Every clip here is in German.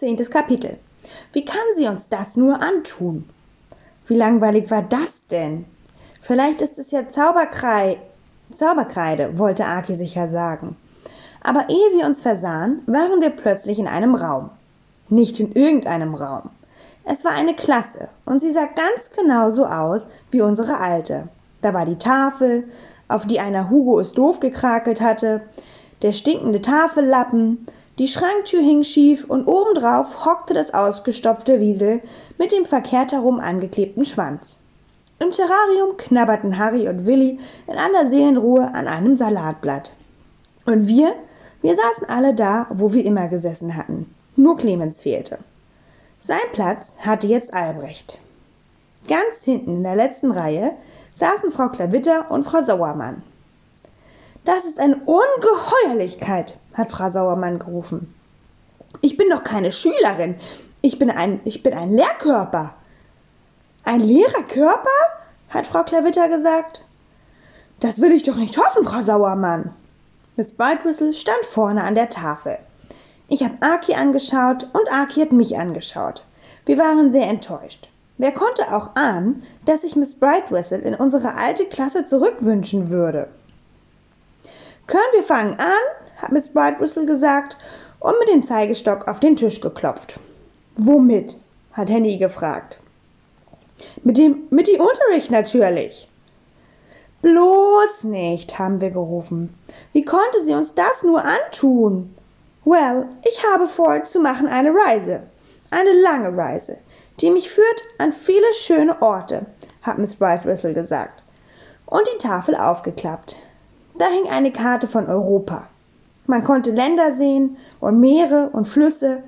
Zehntes Kapitel. Wie kann sie uns das nur antun? Wie langweilig war das denn? Vielleicht ist es ja Zauberkrei Zauberkreide, wollte Aki sicher sagen. Aber ehe wir uns versahen, waren wir plötzlich in einem Raum. Nicht in irgendeinem Raum. Es war eine Klasse und sie sah ganz genau so aus wie unsere alte. Da war die Tafel, auf die einer Hugo es doof gekrakelt hatte, der stinkende Tafellappen, die Schranktür hing schief und obendrauf hockte das ausgestopfte Wiesel mit dem verkehrt herum angeklebten Schwanz. Im Terrarium knabberten Harry und Willi in aller Seelenruhe an einem Salatblatt. Und wir, wir saßen alle da, wo wir immer gesessen hatten. Nur Clemens fehlte. Sein Platz hatte jetzt Albrecht. Ganz hinten in der letzten Reihe saßen Frau Klavitter und Frau Sauermann. Das ist eine Ungeheuerlichkeit, hat Frau Sauermann gerufen. Ich bin doch keine Schülerin. Ich bin ein, ich bin ein Lehrkörper. Ein leerer Körper? hat Frau Klavitter gesagt. Das will ich doch nicht hoffen, Frau Sauermann. Miss Brightwhistle stand vorne an der Tafel. Ich habe Aki angeschaut und Aki hat mich angeschaut. Wir waren sehr enttäuscht. Wer konnte auch ahnen, dass ich Miss Brightwhistle in unsere alte Klasse zurückwünschen würde? Können wir fangen an? hat Miss Brightwhistle gesagt und mit dem Zeigestock auf den Tisch geklopft. Womit? hat Henny gefragt. Mit dem, mit dem Unterricht natürlich. Bloß nicht, haben wir gerufen. Wie konnte sie uns das nur antun? Well, ich habe vor zu machen eine Reise. Eine lange Reise, die mich führt an viele schöne Orte, hat Miss Brightwhistle gesagt. Und die Tafel aufgeklappt. Da hing eine Karte von Europa. Man konnte Länder sehen und Meere und Flüsse,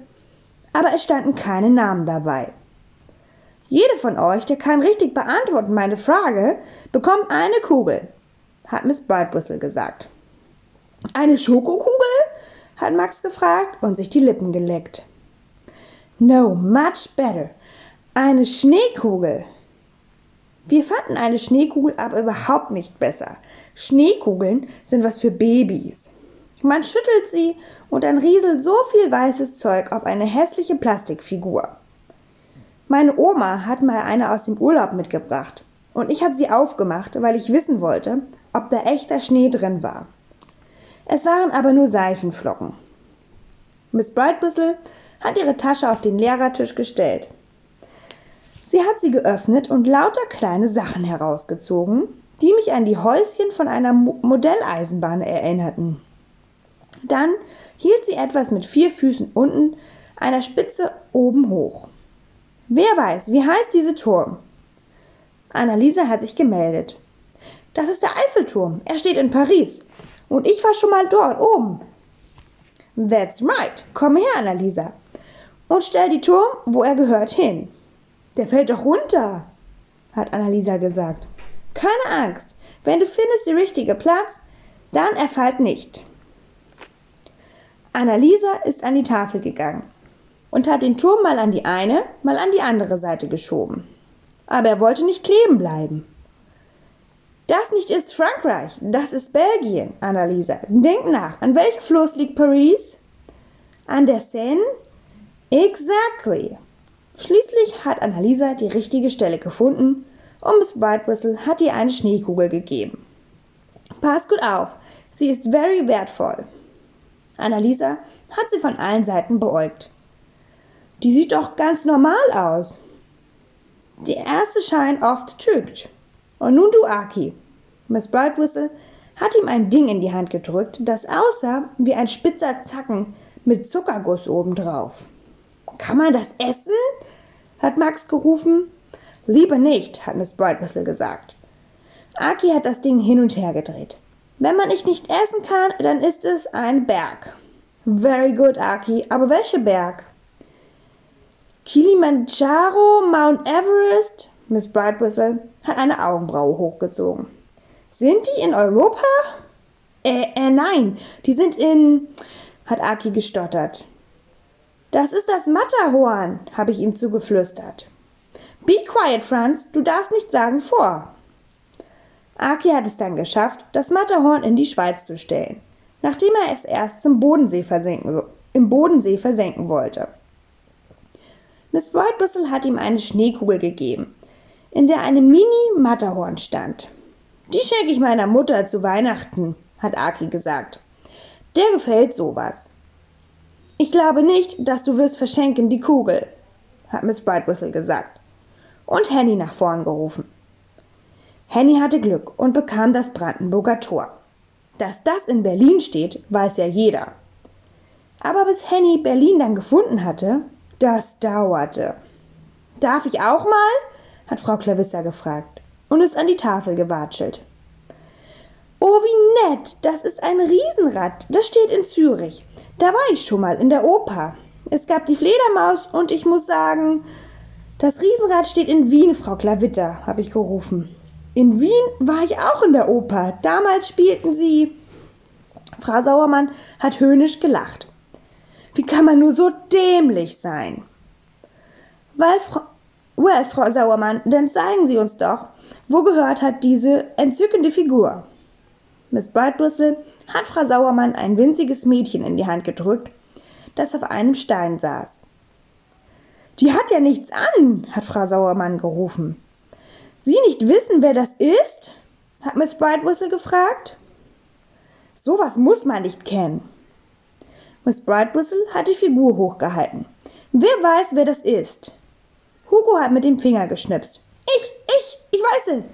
aber es standen keine Namen dabei. Jede von euch, der kann richtig beantworten meine Frage, bekommt eine Kugel, hat Miss Brightwhistle gesagt. Eine Schokokugel? hat Max gefragt und sich die Lippen geleckt. No, much better. Eine Schneekugel. Wir fanden eine Schneekugel aber überhaupt nicht besser. Schneekugeln sind was für Babys. Man schüttelt sie und dann rieselt so viel weißes Zeug auf eine hässliche Plastikfigur. Meine Oma hat mal eine aus dem Urlaub mitgebracht und ich habe sie aufgemacht, weil ich wissen wollte, ob da echter Schnee drin war. Es waren aber nur Seifenflocken. Miss Brightwhistle hat ihre Tasche auf den Lehrertisch gestellt. Sie hat sie geöffnet und lauter kleine Sachen herausgezogen, die mich an die Häuschen von einer Modelleisenbahn erinnerten. Dann hielt sie etwas mit vier Füßen unten, einer Spitze oben hoch. Wer weiß, wie heißt dieser Turm? Anneliese hat sich gemeldet. Das ist der Eiffelturm. Er steht in Paris. Und ich war schon mal dort oben. That's right. Komm her, Annalisa. Und stell die Turm, wo er gehört, hin. Der fällt doch runter, hat Annalisa gesagt. Keine Angst. Wenn du findest den richtigen Platz, dann er fällt nicht. Annalisa ist an die Tafel gegangen und hat den Turm mal an die eine, mal an die andere Seite geschoben. Aber er wollte nicht kleben bleiben. Das nicht ist Frankreich, das ist Belgien, Annalisa. Denk nach, an welchem Fluss liegt Paris? An der Seine? Exactly. Schließlich hat Annalisa die richtige Stelle gefunden und Miss Brightwhistle hat ihr eine Schneekugel gegeben. Pass gut auf, sie ist very wertvoll. Annalisa hat sie von allen Seiten beäugt. Die sieht doch ganz normal aus. Der erste Schein oft trügt. Und nun du, Aki. Miss Brightwhistle hat ihm ein Ding in die Hand gedrückt, das aussah wie ein spitzer Zacken mit Zuckerguss obendrauf. Kann man das essen? hat Max gerufen. Lieber nicht, hat Miss Brightwhistle gesagt. Aki hat das Ding hin und her gedreht. Wenn man es nicht essen kann, dann ist es ein Berg. Very good, Aki. Aber welcher Berg? Kilimanjaro, Mount Everest? Miss Brightwhistle hat eine Augenbraue hochgezogen. Sind die in Europa? Äh, äh, nein, die sind in, hat Aki gestottert. Das ist das Matterhorn, habe ich ihm zugeflüstert. Be quiet, Franz, du darfst nicht sagen vor. Aki hat es dann geschafft, das Matterhorn in die Schweiz zu stellen, nachdem er es erst zum Bodensee versenken, im Bodensee versenken wollte. Miss Brightwhistle hat ihm eine Schneekugel gegeben, in der eine Mini-Matterhorn stand. Die schenke ich meiner Mutter zu Weihnachten, hat Aki gesagt. Der gefällt sowas. Ich glaube nicht, dass du wirst verschenken die Kugel, hat Miss Brightwhistle gesagt und Henny nach vorn gerufen. Henny hatte Glück und bekam das Brandenburger Tor. Dass das in Berlin steht, weiß ja jeder. Aber bis Henny Berlin dann gefunden hatte, das dauerte. Darf ich auch mal? hat Frau Clarissa gefragt und ist an die Tafel gewatschelt. Oh, wie nett! Das ist ein Riesenrad. Das steht in Zürich. Da war ich schon mal in der Oper. Es gab die Fledermaus und ich muss sagen, das Riesenrad steht in Wien, Frau Klavitter, habe ich gerufen. In Wien war ich auch in der Oper. Damals spielten sie. Frau Sauermann hat höhnisch gelacht. Wie kann man nur so dämlich sein? Weil Frau, well, Frau Sauermann, dann zeigen Sie uns doch, wo gehört hat diese entzückende Figur? Miss Brightwhistle hat Frau Sauermann ein winziges Mädchen in die Hand gedrückt, das auf einem Stein saß. Die hat ja nichts an, hat Frau Sauermann gerufen. Sie nicht wissen, wer das ist? hat Miss Brightwhistle gefragt. Sowas muss man nicht kennen. Miss Brightwhistle hat die Figur hochgehalten. Wer weiß, wer das ist? Hugo hat mit dem Finger geschnipst. Ich, ich, ich weiß es.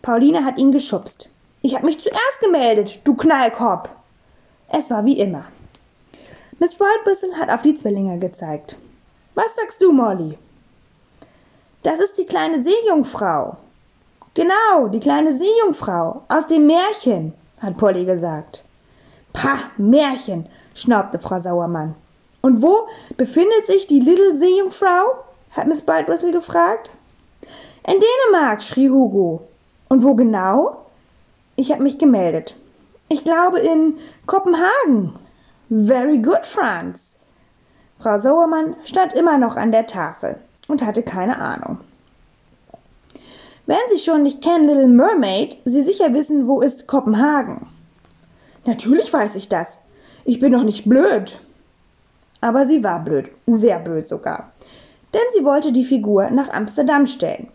Pauline hat ihn geschubst. Ich habe mich zuerst gemeldet, du Knallkorb. Es war wie immer. Miss Brightwhistle hat auf die Zwillinge gezeigt. Was sagst du, Molly? Das ist die kleine Seejungfrau. Genau, die kleine Seejungfrau aus dem Märchen, hat Polly gesagt. Pah, Märchen, schnaubte Frau Sauermann. Und wo befindet sich die Little Seejungfrau? hat Miss Brightwhistle gefragt. In Dänemark, schrie Hugo. Und wo genau? Ich habe mich gemeldet. Ich glaube in Kopenhagen. Very good, Franz. Frau Sauermann stand immer noch an der Tafel und hatte keine Ahnung. Wenn Sie schon nicht kennen Little Mermaid, Sie sicher wissen, wo ist Kopenhagen. Natürlich weiß ich das. Ich bin doch nicht blöd. Aber sie war blöd, sehr blöd sogar. Denn sie wollte die Figur nach Amsterdam stellen.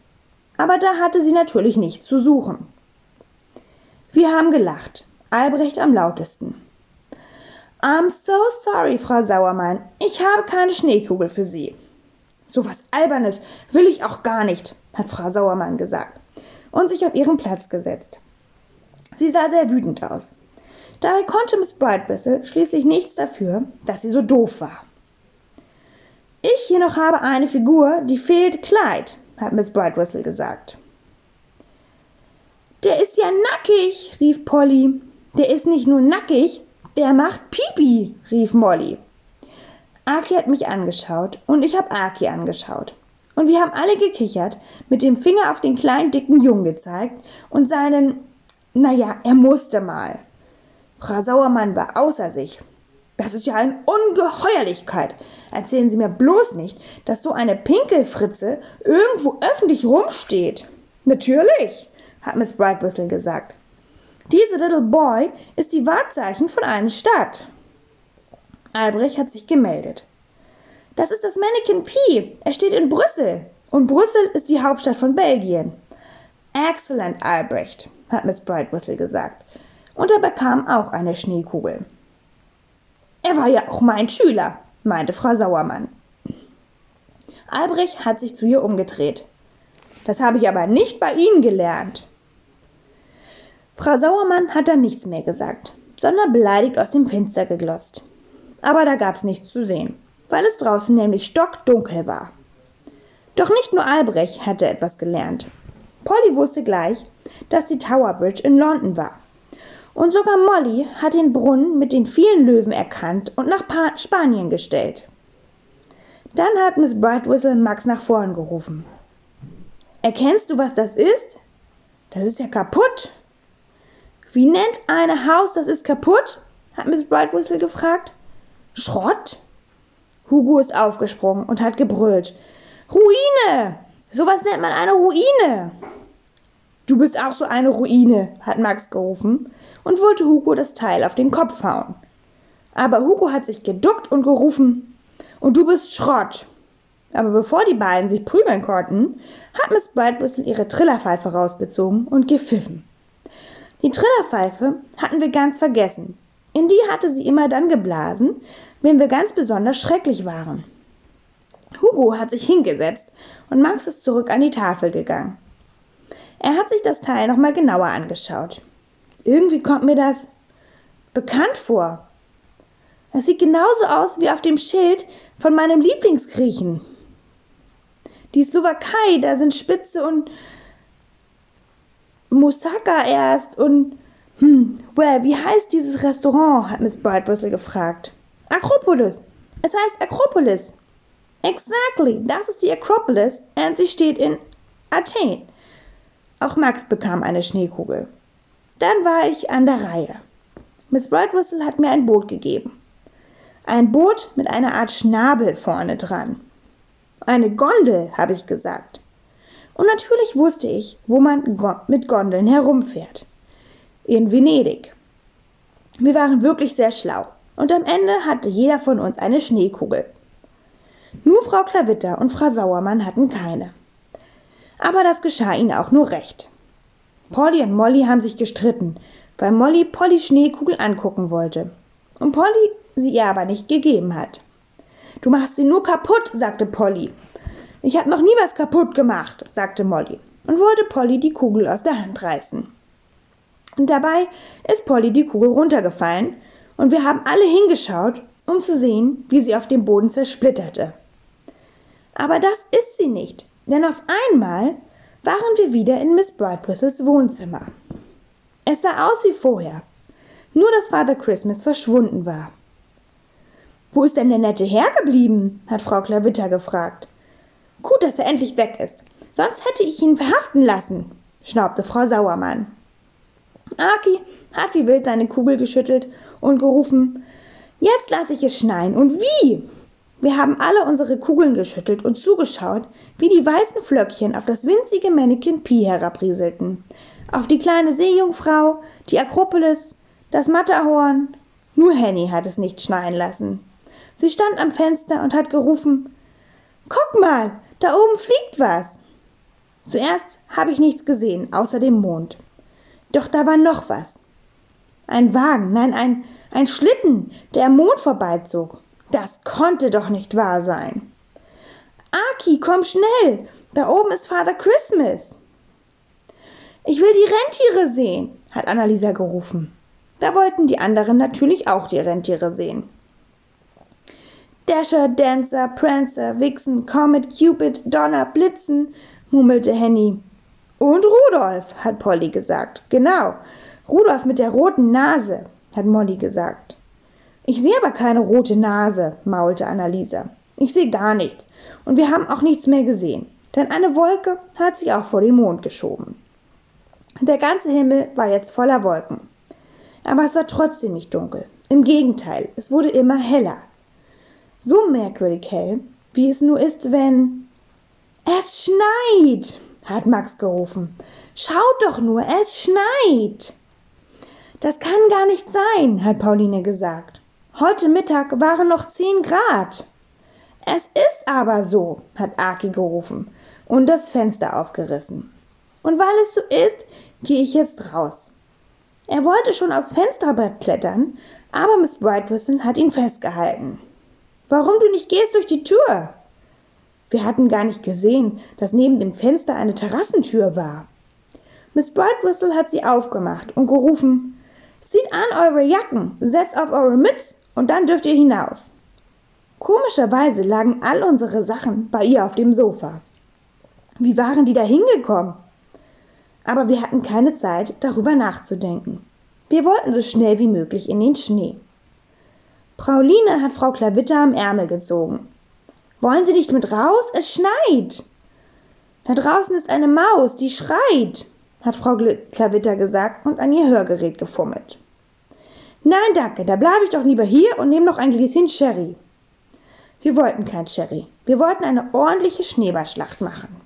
Aber da hatte sie natürlich nichts zu suchen. Wir haben gelacht, Albrecht am lautesten. I'm so sorry, Frau Sauermann, ich habe keine Schneekugel für Sie. So was Albernes will ich auch gar nicht, hat Frau Sauermann gesagt und sich auf ihren Platz gesetzt. Sie sah sehr wütend aus. Dabei konnte Miss Brightwhistle schließlich nichts dafür, dass sie so doof war. Ich hier noch habe eine Figur, die fehlt Kleid, hat Miss Brightwhistle gesagt. Der ist ja nackig, rief Polly. Der ist nicht nur nackig, der macht Pipi, rief Molly. Aki hat mich angeschaut und ich habe Aki angeschaut. Und wir haben alle gekichert, mit dem Finger auf den kleinen dicken Jungen gezeigt und seinen, naja, er musste mal. Frau Sauermann war außer sich. Das ist ja eine Ungeheuerlichkeit. Erzählen Sie mir bloß nicht, dass so eine Pinkelfritze irgendwo öffentlich rumsteht. Natürlich hat Miss Brightwhistle gesagt. Diese Little Boy ist die Wahrzeichen von einer Stadt. Albrecht hat sich gemeldet. Das ist das Mannequin P. Er steht in Brüssel. Und Brüssel ist die Hauptstadt von Belgien. Excellent, Albrecht, hat Miss Brightwhistle gesagt. Und er bekam auch eine Schneekugel. Er war ja auch mein Schüler, meinte Frau Sauermann. Albrecht hat sich zu ihr umgedreht. Das habe ich aber nicht bei Ihnen gelernt. Frau Sauermann hat dann nichts mehr gesagt, sondern beleidigt aus dem Fenster geglotzt. Aber da gab's nichts zu sehen, weil es draußen nämlich stockdunkel war. Doch nicht nur Albrecht hatte etwas gelernt. Polly wusste gleich, dass die Tower Bridge in London war. Und sogar Molly hat den Brunnen mit den vielen Löwen erkannt und nach pa Spanien gestellt. Dann hat Miss Brightwhistle Max nach vorn gerufen. Erkennst du, was das ist? Das ist ja kaputt, wie nennt eine Haus, das ist kaputt? hat Miss Brightwhistle gefragt. Schrott? Hugo ist aufgesprungen und hat gebrüllt. Ruine! Sowas nennt man eine Ruine. Du bist auch so eine Ruine, hat Max gerufen und wollte Hugo das Teil auf den Kopf hauen. Aber Hugo hat sich geduckt und gerufen, und du bist Schrott. Aber bevor die beiden sich prügeln konnten, hat Miss Brightwhistle ihre Trillerpfeife rausgezogen und gepfiffen. Die Trillerpfeife hatten wir ganz vergessen. In die hatte sie immer dann geblasen, wenn wir ganz besonders schrecklich waren. Hugo hat sich hingesetzt und Max ist zurück an die Tafel gegangen. Er hat sich das Teil nochmal genauer angeschaut. Irgendwie kommt mir das bekannt vor. Es sieht genauso aus wie auf dem Schild von meinem Lieblingsgriechen. Die Slowakei, da sind Spitze und Moussaka erst und hm, well, wie heißt dieses Restaurant? hat Miss Brightwhistle gefragt. Akropolis. Es heißt Akropolis. Exactly, das ist die Akropolis und sie steht in Athen. Auch Max bekam eine Schneekugel. Dann war ich an der Reihe. Miss Brightwhistle hat mir ein Boot gegeben. Ein Boot mit einer Art Schnabel vorne dran. Eine Gondel, habe ich gesagt. Und natürlich wusste ich, wo man mit Gondeln herumfährt. In Venedig. Wir waren wirklich sehr schlau. Und am Ende hatte jeder von uns eine Schneekugel. Nur Frau Klavitter und Frau Sauermann hatten keine. Aber das geschah ihnen auch nur recht. Polly und Molly haben sich gestritten, weil Molly Pollys Schneekugel angucken wollte. Und Polly sie ihr aber nicht gegeben hat. Du machst sie nur kaputt, sagte Polly. Ich habe noch nie was kaputt gemacht, sagte Molly und wollte Polly die Kugel aus der Hand reißen. Und dabei ist Polly die Kugel runtergefallen und wir haben alle hingeschaut, um zu sehen, wie sie auf dem Boden zersplitterte. Aber das ist sie nicht, denn auf einmal waren wir wieder in Miss Brightwhistles Wohnzimmer. Es sah aus wie vorher, nur dass Father Christmas verschwunden war. Wo ist denn der nette Herr geblieben? hat Frau Klavitter gefragt. Gut, dass er endlich weg ist. Sonst hätte ich ihn verhaften lassen, schnaubte Frau Sauermann. Aki hat wie wild seine Kugel geschüttelt und gerufen, jetzt lasse ich es schneien. Und wie? Wir haben alle unsere Kugeln geschüttelt und zugeschaut, wie die weißen Flöckchen auf das winzige Mannequin Pi herabrieselten. Auf die kleine Seejungfrau, die Akropolis, das Matterhorn. Nur Henny hat es nicht schneien lassen. Sie stand am Fenster und hat gerufen, Guck mal, da oben fliegt was. Zuerst habe ich nichts gesehen, außer dem Mond. Doch da war noch was. Ein Wagen, nein, ein, ein Schlitten, der am Mond vorbeizog. Das konnte doch nicht wahr sein. Aki, komm schnell. Da oben ist Father Christmas. Ich will die Rentiere sehen, hat Annalisa gerufen. Da wollten die anderen natürlich auch die Rentiere sehen. Dasher, Dancer, Prancer, Vixen, Comet, Cupid, Donner, Blitzen, murmelte Henny. Und Rudolf, hat Polly gesagt. Genau, Rudolf mit der roten Nase, hat Molly gesagt. Ich sehe aber keine rote Nase, maulte Annalisa. Ich sehe gar nichts. Und wir haben auch nichts mehr gesehen, denn eine Wolke hat sich auch vor den Mond geschoben. Der ganze Himmel war jetzt voller Wolken. Aber es war trotzdem nicht dunkel. Im Gegenteil, es wurde immer heller so merkwürdig hell, wie es nur ist, wenn. Es schneit, hat Max gerufen. Schaut doch nur, es schneit. Das kann gar nicht sein, hat Pauline gesagt. Heute Mittag waren noch zehn Grad. Es ist aber so, hat Aki gerufen und das Fenster aufgerissen. Und weil es so ist, gehe ich jetzt raus. Er wollte schon aufs Fensterbrett klettern, aber Miss Brightwhistle hat ihn festgehalten. Warum du nicht gehst durch die Tür? Wir hatten gar nicht gesehen, dass neben dem Fenster eine Terrassentür war. Miss Brightwhistle hat sie aufgemacht und gerufen, Zieht an eure Jacken, setzt auf eure Mütze und dann dürft ihr hinaus. Komischerweise lagen all unsere Sachen bei ihr auf dem Sofa. Wie waren die da hingekommen? Aber wir hatten keine Zeit, darüber nachzudenken. Wir wollten so schnell wie möglich in den Schnee. Pauline hat Frau Klavitter am Ärmel gezogen. Wollen Sie nicht mit raus? Es schneit. Da draußen ist eine Maus, die schreit, hat Frau Klavitter gesagt und an ihr Hörgerät gefummelt. Nein, danke, da bleibe ich doch lieber hier und nehme noch ein Gläschen Sherry. Wir wollten kein Sherry. Wir wollten eine ordentliche Schneeballschlacht machen.